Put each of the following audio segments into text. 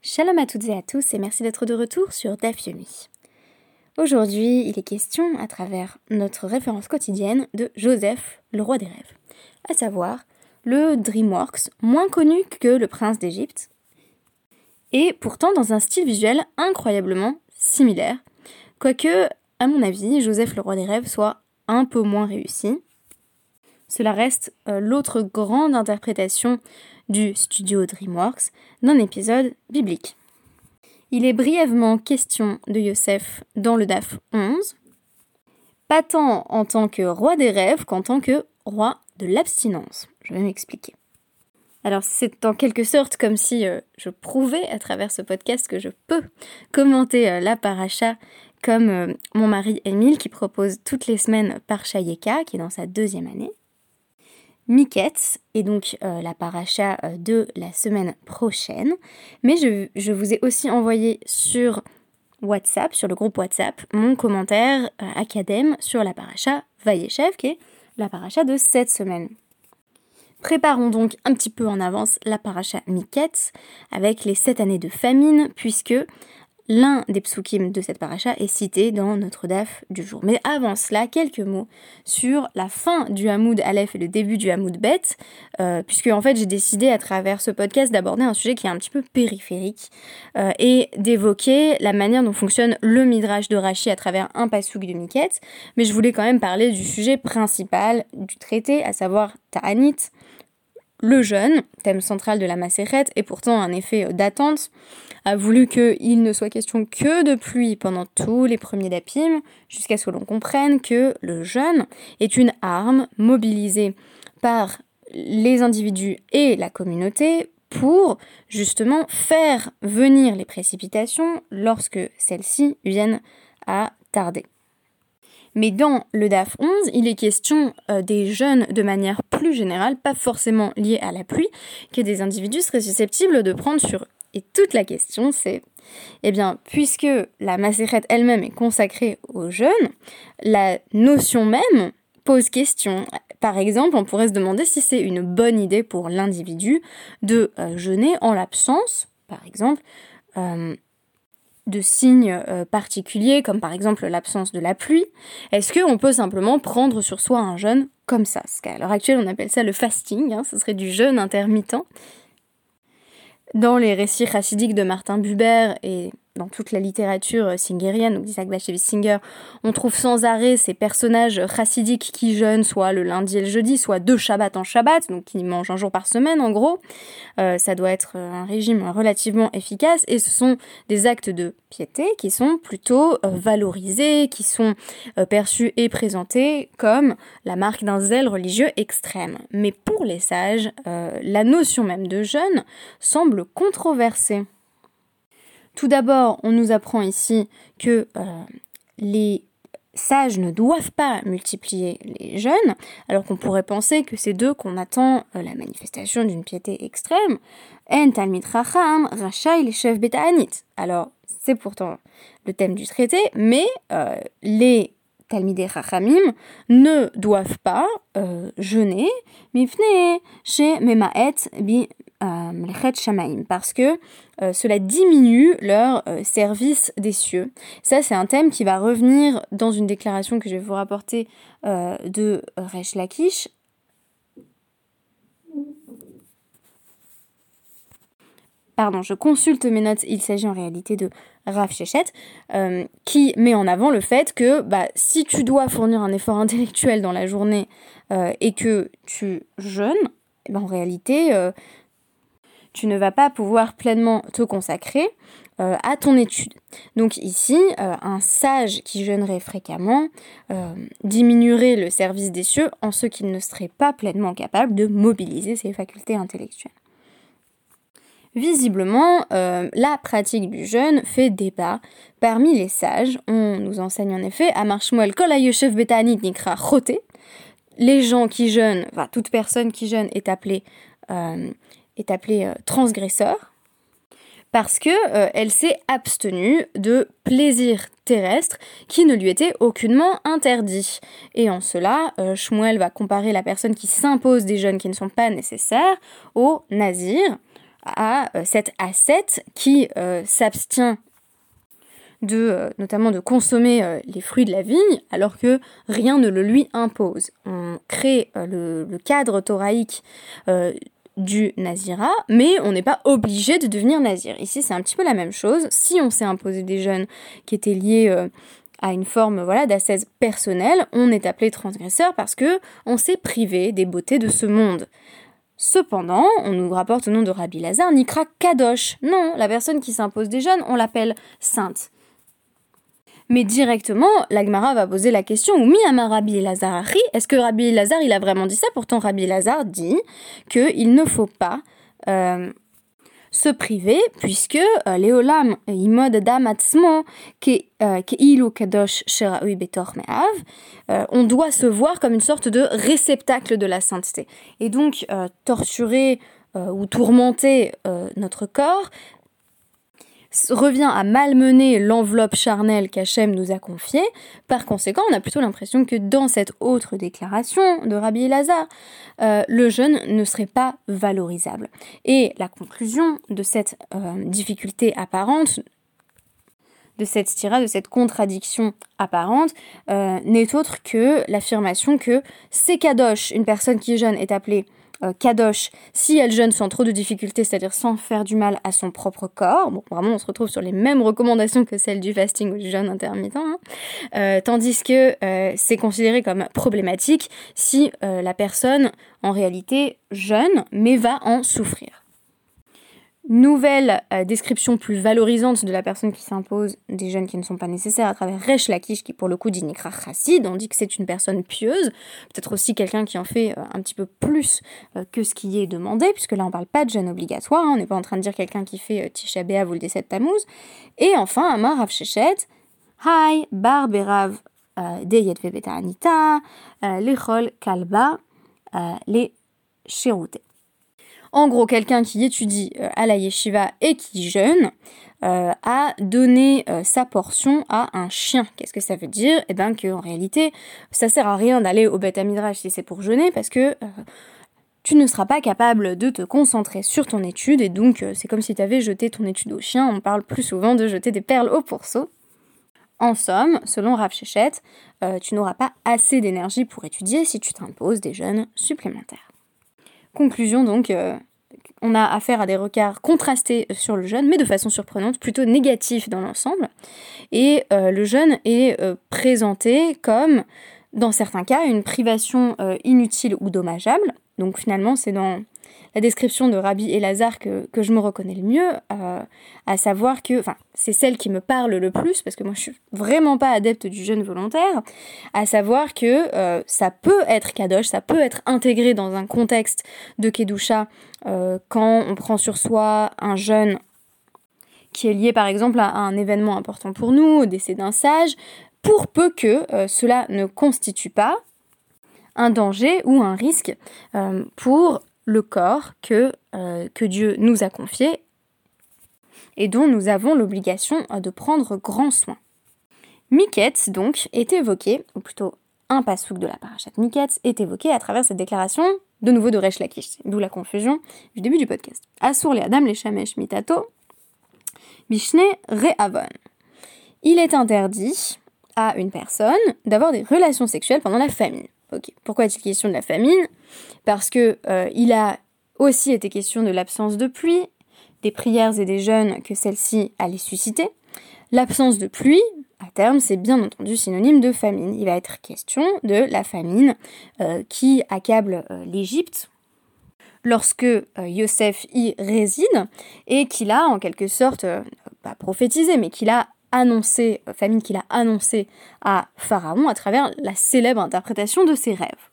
Shalom à toutes et à tous et merci d'être de retour sur DAF Yomi. Aujourd'hui, il est question, à travers notre référence quotidienne, de Joseph, le roi des rêves, à savoir le DreamWorks, moins connu que le prince d'Égypte, et pourtant dans un style visuel incroyablement similaire, quoique, à mon avis, Joseph, le roi des rêves, soit un peu moins réussi. Cela reste euh, l'autre grande interprétation du studio DreamWorks d'un épisode biblique. Il est brièvement question de Yosef dans le DAF 11, pas tant en tant que roi des rêves qu'en tant que roi de l'abstinence. Je vais m'expliquer. Alors c'est en quelque sorte comme si euh, je prouvais à travers ce podcast que je peux commenter euh, la paracha comme euh, mon mari Émile qui propose toutes les semaines par Shayeka qui est dans sa deuxième année. Miketz et donc euh, la paracha euh, de la semaine prochaine. Mais je, vous ai aussi envoyé sur WhatsApp, sur le groupe WhatsApp, mon commentaire euh, acadème sur la paracha Vayeshev, qui est la paracha de cette semaine. Préparons donc un petit peu en avance la paracha Miketz avec les sept années de famine, puisque L'un des psukim de cette paracha est cité dans notre daf du jour. Mais avant cela, quelques mots sur la fin du Hamoud Aleph et le début du Hamoud Bet, euh, puisque en fait j'ai décidé à travers ce podcast d'aborder un sujet qui est un petit peu périphérique euh, et d'évoquer la manière dont fonctionne le Midrash de Rashi à travers un pasuk de Miket. Mais je voulais quand même parler du sujet principal du traité, à savoir Ta'anit, le jeûne, thème central de la Maseret, et pourtant un effet d'attente, a voulu qu'il ne soit question que de pluie pendant tous les premiers dapim, jusqu'à ce que l'on comprenne que le jeûne est une arme mobilisée par les individus et la communauté pour justement faire venir les précipitations lorsque celles-ci viennent à tarder. Mais dans le DAF 11, il est question euh, des jeunes de manière plus générale, pas forcément liée à la pluie, que des individus seraient susceptibles de prendre sur eux. Et toute la question, c'est, eh bien, puisque la macérette elle-même est consacrée aux jeunes, la notion même pose question. Par exemple, on pourrait se demander si c'est une bonne idée pour l'individu de euh, jeûner en l'absence, par exemple, euh, de signes euh, particuliers, comme par exemple l'absence de la pluie, est-ce qu'on peut simplement prendre sur soi un jeûne comme ça? Parce qu'à l'heure actuelle, on appelle ça le fasting, hein, ce serait du jeûne intermittent. Dans les récits chassidiques de Martin Buber et dans toute la littérature singérienne, donc d'Isaac Bashevis Singer, on trouve sans arrêt ces personnages chassidiques qui jeûnent soit le lundi et le jeudi, soit deux Shabbat en Shabbat, donc qui mangent un jour par semaine en gros. Euh, ça doit être un régime relativement efficace et ce sont des actes de piété qui sont plutôt euh, valorisés, qui sont euh, perçus et présentés comme la marque d'un zèle religieux extrême. Mais pour les sages, la notion même de jeûne semble controversée. Tout d'abord, on nous apprend ici que euh, les sages ne doivent pas multiplier les jeunes, alors qu'on pourrait penser que c'est d'eux qu'on attend euh, la manifestation d'une piété extrême. En racham, rachai les chefs. Alors, c'est pourtant le thème du traité, mais euh, les talmidei rachamim ne doivent pas jeûner, mifne chez memaet bi euh, parce que euh, cela diminue leur euh, service des cieux. Ça, c'est un thème qui va revenir dans une déclaration que je vais vous rapporter de Resh Lakish. Pardon, je consulte mes notes, il s'agit en réalité de Rav Shechet, qui met en avant le fait que bah, si tu dois fournir un effort intellectuel dans la journée et que tu jeûnes, eh ben, en réalité, tu ne vas pas pouvoir pleinement te consacrer euh, à ton étude. Donc ici, euh, un sage qui jeûnerait fréquemment euh, diminuerait le service des cieux en ce qu'il ne serait pas pleinement capable de mobiliser ses facultés intellectuelles. Visiblement, la pratique du jeûne fait débat parmi les sages. On nous enseigne en effet à Marshmuel Kol Betanit Nikra Chote. Les gens qui jeûnent, enfin toute personne qui jeûne est appelée est appelée euh, transgresseur parce que euh, elle s'est abstenue de plaisirs terrestres qui ne lui étaient aucunement interdits. Et en cela, euh, Shmuel va comparer la personne qui s'impose des jeûnes qui ne sont pas nécessaires au nazir, à cet ascète qui s'abstient de notamment de consommer les fruits de la vigne alors que rien ne le lui impose. On crée le, le, cadre thoraïque du nazira, mais on n'est pas obligé de devenir nazir. Ici, c'est un petit peu la même chose. Si on s'est imposé des jeunes qui étaient liés euh, à une forme voilà d'ascèse personnelle, on est appelé transgresseur parce que on s'est privé des beautés de ce monde. Cependant, on nous rapporte au nom de Rabbi Lazare, Nikra Kadosh. Non, la personne qui s'impose des jeunes, on l'appelle sainte. Mais directement, l'Agmara va poser la question mi ama Rabbi Lazar Est-ce que Rabbi Lazar il a vraiment dit ça? Pourtant, Rabbi Lazar dit qu'il ne faut pas euh, se priver, puisque euh, Léolam imod damatzmo euh, ilu kadosh betor me'av, on doit se voir comme une sorte de réceptacle de la sainteté. Et donc, torturer ou tourmenter notre corps, revient à malmener l'enveloppe charnelle qu'Hachem nous a confiée. Par conséquent, on a plutôt l'impression que dans cette autre déclaration de Rabbi Elazar, euh, le jeûne ne serait pas valorisable. Et la conclusion de cette euh, difficulté apparente, de cette stira, de cette contradiction apparente, euh, n'est autre que l'affirmation que c'est kadosh, une personne qui est jeune est appelée euh, kadosh si elle jeûne sans trop de difficultés, c'est-à-dire sans faire du mal à son propre corps. Vraiment, on se retrouve sur les mêmes recommandations que celles du fasting ou du jeûne intermittent. Hein. Euh, tandis que euh, c'est considéré comme problématique si la personne, en réalité, jeûne, mais va en souffrir. Nouvelle euh, description plus valorisante de la personne qui s'impose des jeunes qui ne sont pas nécessaires à travers Resh Lakish, qui pour le coup dit Nikra Chassid. On dit que c'est une personne pieuse, peut-être aussi quelqu'un qui en fait euh, un petit peu plus euh, que ce qui est demandé, puisque là on parle pas de jeûne obligatoire, hein. on n'est pas en train de dire quelqu'un qui fait Tisha B'Av ou le décès de Tammuz. Et enfin, Amar Rav Shechet, Hai Bar Berav Deyet Vebeta Anita, Lechol Kalba, les Cherouté. En gros, quelqu'un qui étudie euh, à la yeshiva et qui jeûne euh, a donné euh, sa portion à un chien. Qu'est-ce que ça veut dire? Eh bien qu'en réalité, ça sert à rien d'aller au Beth Midrash si c'est pour jeûner parce que tu ne seras pas capable de te concentrer sur ton étude et donc c'est comme si tu avais jeté ton étude au chien. On parle plus souvent de jeter des perles au pourceau. En somme, selon Rav Shechet, tu n'auras pas assez d'énergie pour étudier si tu t'imposes des jeûnes supplémentaires. Conclusion donc, euh, on a affaire à des regards contrastés sur le jeûne, mais de façon surprenante, plutôt négatif dans l'ensemble. Et euh, le jeûne est euh, présenté comme, dans certains cas, une privation inutile ou dommageable. Donc finalement, c'est dans la description de Rabbi Elazar que, que je me reconnais le mieux, euh, à savoir que, enfin, c'est celle qui me parle le plus, parce que moi je suis vraiment pas adepte du jeûne volontaire, à savoir que euh, ça peut être kadosh, ça peut être intégré dans un contexte de kedusha euh, quand on prend sur soi un jeûne qui est lié par exemple à un événement important pour nous, au décès d'un sage, pour peu que cela ne constitue pas un danger ou un risque pour le corps que, euh, que Dieu nous a confié et dont nous avons l'obligation euh, de prendre grand soin. Miquette, donc, est évoqué, ou plutôt un pasouk de la parachat Miquette est évoqué à travers cette déclaration, de nouveau de Resh Lakish, d'où la confusion du début du podcast. Assour les Adam les Mitato, Bishne Re'avon. Il est interdit à une personne d'avoir des relations sexuelles pendant la famine. Pourquoi est-il question de la famine? Parce que euh, il a aussi été question de l'absence de pluie, des prières et des jeûnes que celle-ci allait susciter. L'absence de pluie, à terme, c'est bien entendu synonyme de famine. Il va être question de la famine euh, qui accable euh, l'Égypte lorsque Yosef y réside et qu'il a en quelque sorte, pas prophétisé, mais qu'il a annoncé, euh, famine qu'il a annoncé à Pharaon à travers la célèbre interprétation de ses rêves.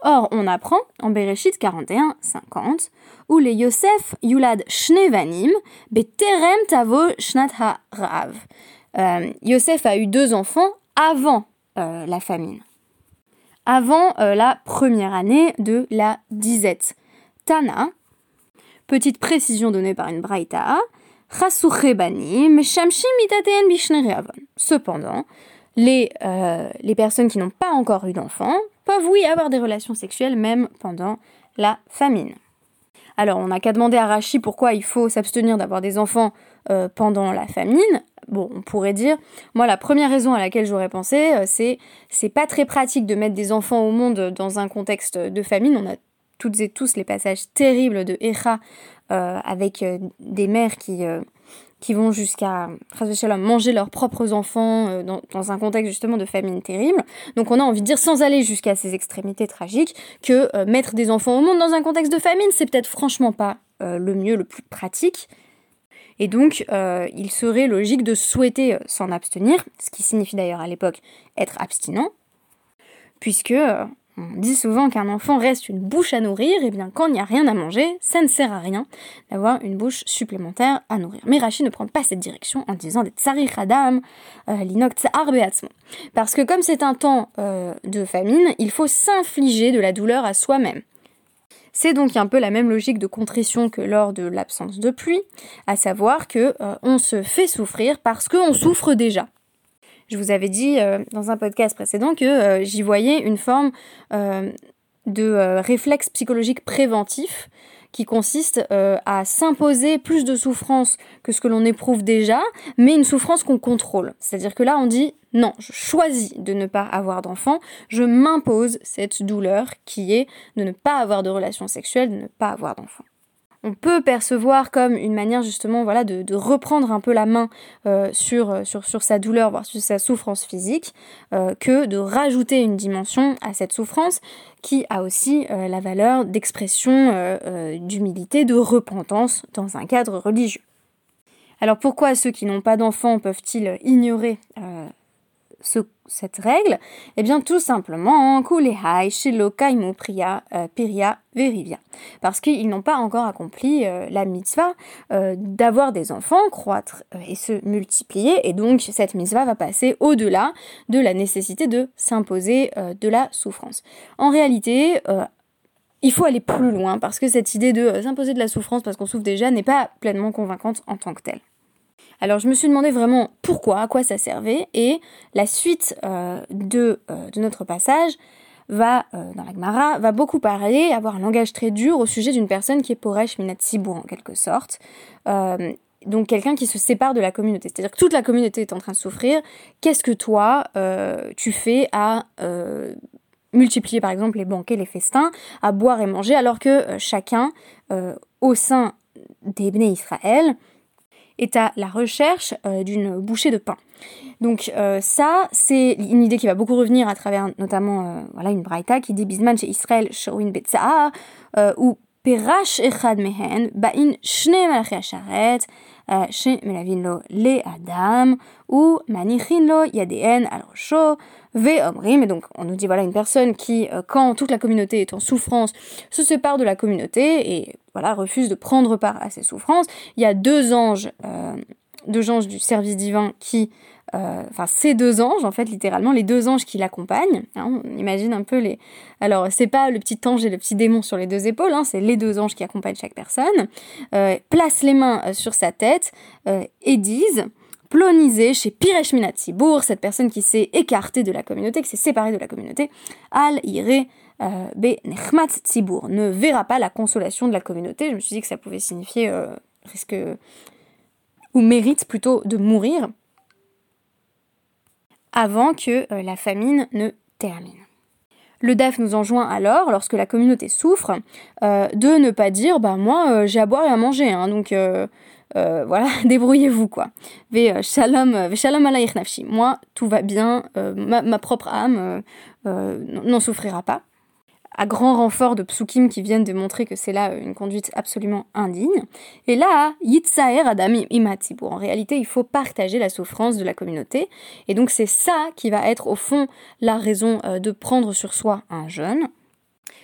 Or, on apprend en Bereshit 41-50 où les Yosef Yulad Shnevanim Beterem Tavo Shnat HaRav. Euh, Yosef a eu deux enfants avant euh, la famine, avant la première année de la disette. Tana, petite précision donnée par une braïta, Cependant, les, euh, les personnes qui n'ont pas encore eu d'enfants peuvent, oui, avoir des relations sexuelles même pendant la famine. Alors, on n'a qu'à demander à Rachi pourquoi il faut s'abstenir d'avoir des enfants euh, pendant la famine. Bon, on pourrait dire, moi, la première raison à laquelle j'aurais pensé, euh, c'est c'est pas très pratique de mettre des enfants au monde dans un contexte de famine. On a toutes et tous les passages terribles de Echa avec des mères qui qui vont jusqu'à manger leurs propres enfants euh, dans, un contexte justement de famine terrible. Donc on a envie de dire, sans aller jusqu'à ces extrémités tragiques, que euh, mettre des enfants au monde dans un contexte de famine, c'est peut-être franchement pas euh, le mieux, le plus pratique. Et donc, il serait logique de souhaiter s'en abstenir, ce qui signifie d'ailleurs à l'époque être abstinent, puisque on dit souvent qu'un enfant reste une bouche à nourrir, et bien quand il n'y a rien à manger, ça ne sert à rien d'avoir une bouche supplémentaire à nourrir. Mais Rachid ne prend pas cette direction en disant des tsari euh, l'inok Parce que comme c'est un temps euh, de famine, il faut s'infliger de la douleur à soi-même. C'est donc un peu la même logique de contrition que lors de l'absence de pluie, à savoir que euh, on se fait souffrir parce qu'on souffre déjà. Je vous avais dit euh, dans un podcast précédent que euh, j'y voyais une forme euh, de réflexe psychologique préventif qui consiste à s'imposer plus de souffrance que ce que l'on éprouve déjà, mais une souffrance qu'on contrôle. C'est-à-dire que là, on dit non, je choisis de ne pas avoir d'enfant, je m'impose cette douleur qui est de ne pas avoir de relation sexuelle, de ne pas avoir d'enfant on peut percevoir comme une manière justement de, reprendre un peu la main euh, sur, euh, sur, sa douleur, voire sur sa souffrance physique, euh, que de rajouter une dimension à cette souffrance qui a aussi la valeur d'expression d'humilité, de repentance dans un cadre religieux. Alors pourquoi ceux qui n'ont pas d'enfants peuvent-ils ignorer ce cette règle Eh bien, tout simplement, Kulehai, Shilokaimo, Priya, euh, Piria, Verivia. Parce qu'ils n'ont pas encore accompli euh, la mitzvah euh, d'avoir des enfants, croître et se multiplier. Et donc, cette mitzvah va passer au-delà de la nécessité de s'imposer de la souffrance. En réalité, il faut aller plus loin parce que cette idée de s'imposer de la souffrance parce qu'on souffre déjà n'est pas pleinement convaincante en tant que telle. Alors je me suis demandé vraiment pourquoi, à quoi ça servait, et la suite euh, de, euh, de, notre passage va, euh, dans la Gemara, va beaucoup parler, avoir un langage très dur au sujet d'une personne qui est Poresh Minatsibur en quelque sorte. donc quelqu'un qui se sépare de la communauté. C'est-à-dire que toute la communauté est en train de souffrir. Qu'est-ce que toi, tu fais à multiplier par exemple les banquets, les festins, à boire et manger, alors que chacun, au sein des Bnei Israël, est à la recherche euh, d'une bouchée de pain. Donc euh, ça, c'est une idée qui va beaucoup revenir à travers notamment euh, voilà une braïta qui dit Bisman chez Israël showin betza'a ou perash echad mehen ba'in shne malachi asharet chez melavin lo le adam ou manichin lo yadeen al rosho ve donc on nous dit voilà une personne qui quand toute la communauté est en souffrance se sépare de la communauté et voilà, refuse de prendre part à ses souffrances. Il y a deux anges, euh, deux anges du service divin qui, euh, enfin ces deux anges en fait littéralement les deux anges qui l'accompagnent. Hein, on imagine un peu les. Alors c'est pas le petit ange et le petit démon sur les deux épaules, hein, c'est les deux anges qui accompagnent chaque personne. Euh, placent les mains sur sa tête et disent plonisé chez Piresh Minatsibour, cette personne qui s'est écartée de la communauté, qui s'est séparée de la communauté, Al Ire euh, Be Nechmat Tzibour, ne verra pas la consolation de la communauté. Je me suis dit que ça pouvait signifier euh, risque ou mérite plutôt de mourir avant que euh, la famine ne termine. Le DAF nous enjoint alors, lorsque la communauté souffre, de ne pas dire bah moi j'ai à boire et à manger, hein, donc voilà, débrouillez-vous quoi. Ve shalom, shalom nafshi. Moi tout va bien, ma, ma, propre âme n'en souffrira pas à grand renfort de psukim qui viennent de montrer que c'est là une conduite absolument indigne. Et là, yitsaer adam imatibur. En réalité, il faut partager la souffrance de la communauté. Et donc c'est ça qui va être au fond la raison euh, de prendre sur soi un jeûne.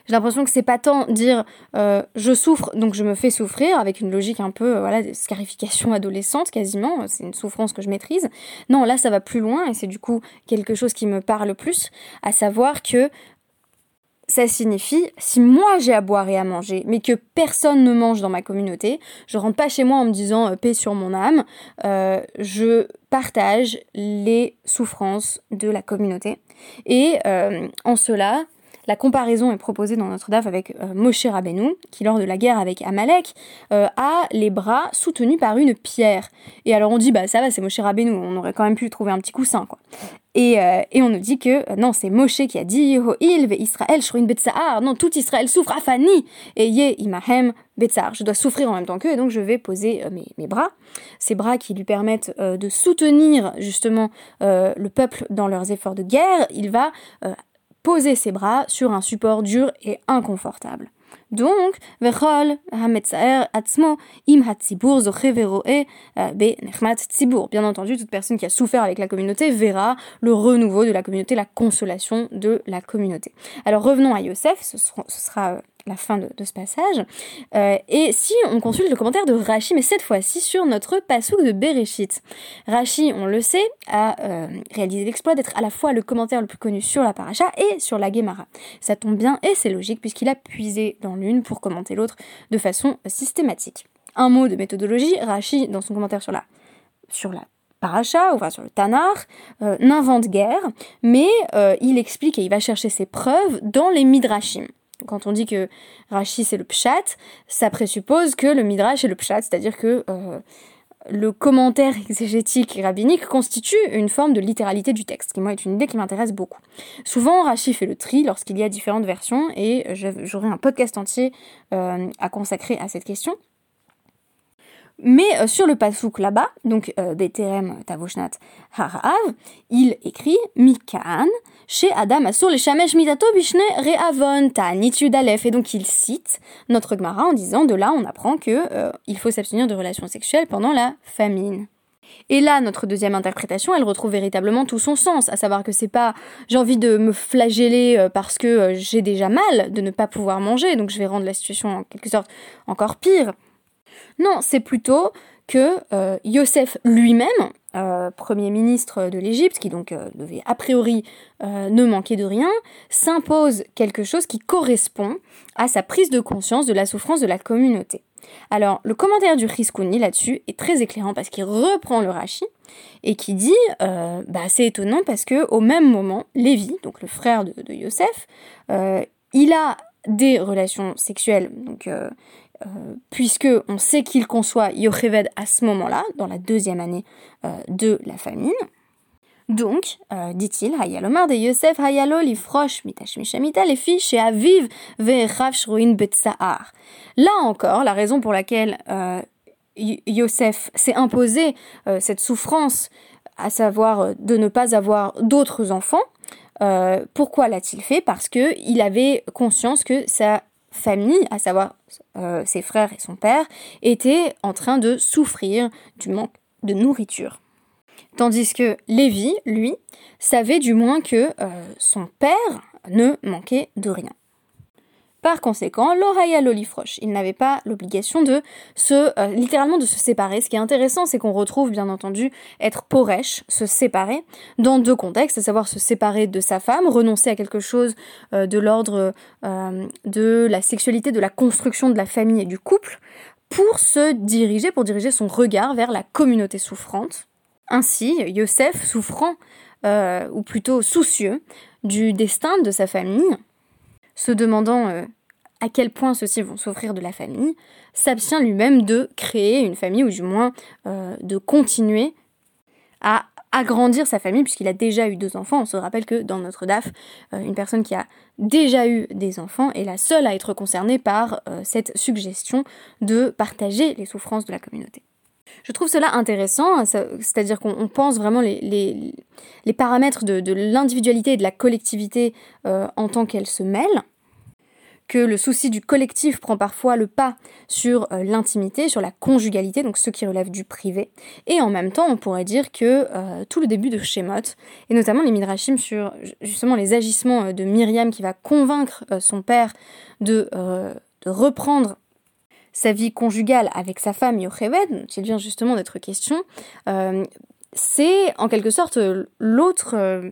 J'ai l'impression que c'est pas tant dire euh, je souffre donc je me fais souffrir avec une logique un peu euh, voilà de scarification adolescente quasiment, c'est une souffrance que je maîtrise. Non, là ça va plus loin et c'est du coup quelque chose qui me parle plus, à savoir que ça signifie, si moi j'ai à boire et à manger, mais que personne ne mange dans ma communauté, je rentre pas chez moi en me disant euh, paix sur mon âme, euh, je partage les souffrances de la communauté. Et euh, en cela, la comparaison est proposée dans notre DAF avec euh, Moshe Rabbeinu, qui lors de la guerre avec Amalek euh, a les bras soutenus par une pierre. Et alors on dit, bah ça va, c'est Moshe Rabbeinu, on aurait quand même pu trouver un petit coussin, quoi. Et, euh, et on nous dit que non, c'est Moshe qui a dit Ho'il Israël shruin betsaar. Non, tout Israël souffre afani. Et ye imahem betsaar. Je dois souffrir en même temps qu'eux, et donc je vais poser mes, mes, bras. Ces bras qui lui permettent de soutenir justement le peuple dans leurs efforts de guerre. Il va poser ses bras sur un support dur et inconfortable. Donc, Im euh, Bien entendu, toute personne qui a souffert avec la communauté verra le renouveau de la communauté, la consolation de la communauté. Alors revenons à Yosef, ce sera euh, la fin de, ce passage. Euh, et si on consulte le commentaire de Rachi, mais cette fois-ci sur notre pasouk de Bereshit. Rachi, on le sait, a euh, réalisé l'exploit d'être à la fois le commentaire le plus connu sur la paracha et sur la Gemara. Ça tombe bien et c'est logique puisqu'il a puisé dans l'une pour commenter l'autre de façon systématique. Un mot de méthodologie, Rachi, dans son commentaire sur la, sur la paracha, enfin sur le Tanar, euh, n'invente guère, mais il explique et il va chercher ses preuves dans les Midrashim. Quand on dit que Rashi c'est le pshat, ça présuppose que le midrash est le pshat, c'est-à-dire que euh, le commentaire exégétique rabbinique constitue une forme de littéralité du texte, qui moi est une idée qui m'intéresse beaucoup. Souvent, Rashi fait le tri lorsqu'il y a différentes versions, et j'aurai un podcast entier euh, à consacrer à cette question. Mais euh, sur le pasouk là-bas, donc euh, Tavoshnat Harav, il écrit Mikan, chez Adam Asur le Shamesh Mitato Bishne Reavon Ta'anitud Aleph. Et donc il cite notre Gemara en disant de là on apprend que euh, il faut s'abstenir de relations sexuelles pendant la famine. Et là, notre deuxième interprétation, elle retrouve véritablement tout son sens, à savoir que c'est pas j'ai envie de me flageller parce que j'ai déjà mal de ne pas pouvoir manger, donc je vais rendre la situation en quelque sorte encore pire. Non, c'est plutôt que euh, Yosef lui-même, euh, Premier ministre de l'Égypte, qui donc euh, devait a priori ne manquer de rien, s'impose quelque chose qui correspond à sa prise de conscience de la souffrance de la communauté. Alors, le commentaire du Riskouni là-dessus est très éclairant parce qu'il reprend le Rashi et qui dit, bah, c'est étonnant parce que au même moment, Lévi, donc le frère de, de Yosef, il a des relations sexuelles, euh, puisque on sait qu'il conçoit Yocheved à ce moment-là, dans la deuxième année euh, de la famine. Donc, euh, dit-il, Hayalomar de Yosef Hayalo lifrosh mitashmishamita les filles chez Aviv ve'echav shruin betsaar. Là encore, la raison pour laquelle Yosef s'est imposé cette souffrance, à savoir de ne pas avoir d'autres enfants, pourquoi l'a-t-il fait? Parce que il avait conscience que sa famille, à savoir euh, ses frères et son père, étaient en train de souffrir du manque de nourriture. Tandis que Lévi, lui, savait du moins que euh, son père ne manquait de rien. Par conséquent, l'oraya l'olifroche, il n'avait pas l'obligation de se, euh, littéralement de se séparer. Ce qui est intéressant, c'est qu'on retrouve bien entendu être poresh, se séparer, dans deux contextes, à savoir se séparer de sa femme, renoncer à quelque chose euh, de l'ordre euh, de la sexualité, de la construction de la famille et du couple, pour se diriger, pour diriger son regard vers la communauté souffrante. Ainsi, Yosef, souffrant, ou plutôt soucieux, du destin de sa famille, se demandant à quel point ceux-ci vont souffrir de la famille, s'abstient lui-même de créer une famille, ou du moins euh, de continuer à agrandir sa famille, puisqu'il a déjà eu deux enfants. On se rappelle que dans notre DAF, euh, une personne qui a déjà eu des enfants est la seule à être concernée par cette suggestion de partager les souffrances de la communauté. Je trouve cela intéressant, c'est-à-dire qu'on pense vraiment les, paramètres de, l'individualité et de la collectivité euh, en tant qu'elles se mêlent, que le souci du collectif prend parfois le pas sur euh, l'intimité, sur la conjugalité, donc ce qui relève du privé. Et en même temps, on pourrait dire que euh, tout le début de Shemot, et notamment les Midrashim sur justement les agissements de Myriam qui va convaincre son père de, reprendre sa vie conjugale avec sa femme Yocheved, dont il vient justement d'être question, euh, c'est en quelque sorte l'autre euh,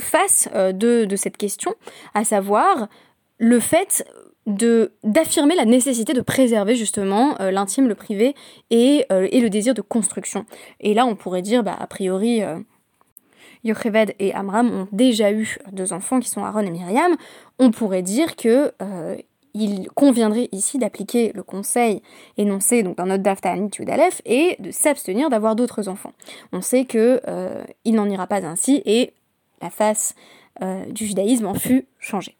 face euh, de, cette question, à savoir le fait d'affirmer la nécessité de préserver justement l'intime, le privé et, et, le désir de construction. Et là, on pourrait dire, bah, a priori, Yocheved et Amram ont déjà eu deux enfants qui sont Aaron et Myriam, on pourrait dire que il conviendrait ici d'appliquer le conseil énoncé donc dans notre Dafta Aleph et de s'abstenir d'avoir d'autres enfants. On sait que il n'en ira pas ainsi et la face du judaïsme en fut changée.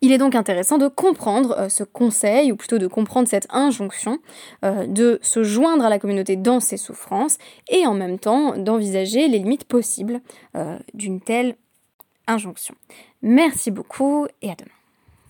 Il est donc intéressant de comprendre euh, ce conseil, ou plutôt de comprendre cette injonction, euh, de se joindre à la communauté dans ses souffrances, et en même temps d'envisager les limites possibles euh, d'une telle injonction. Merci beaucoup et à demain.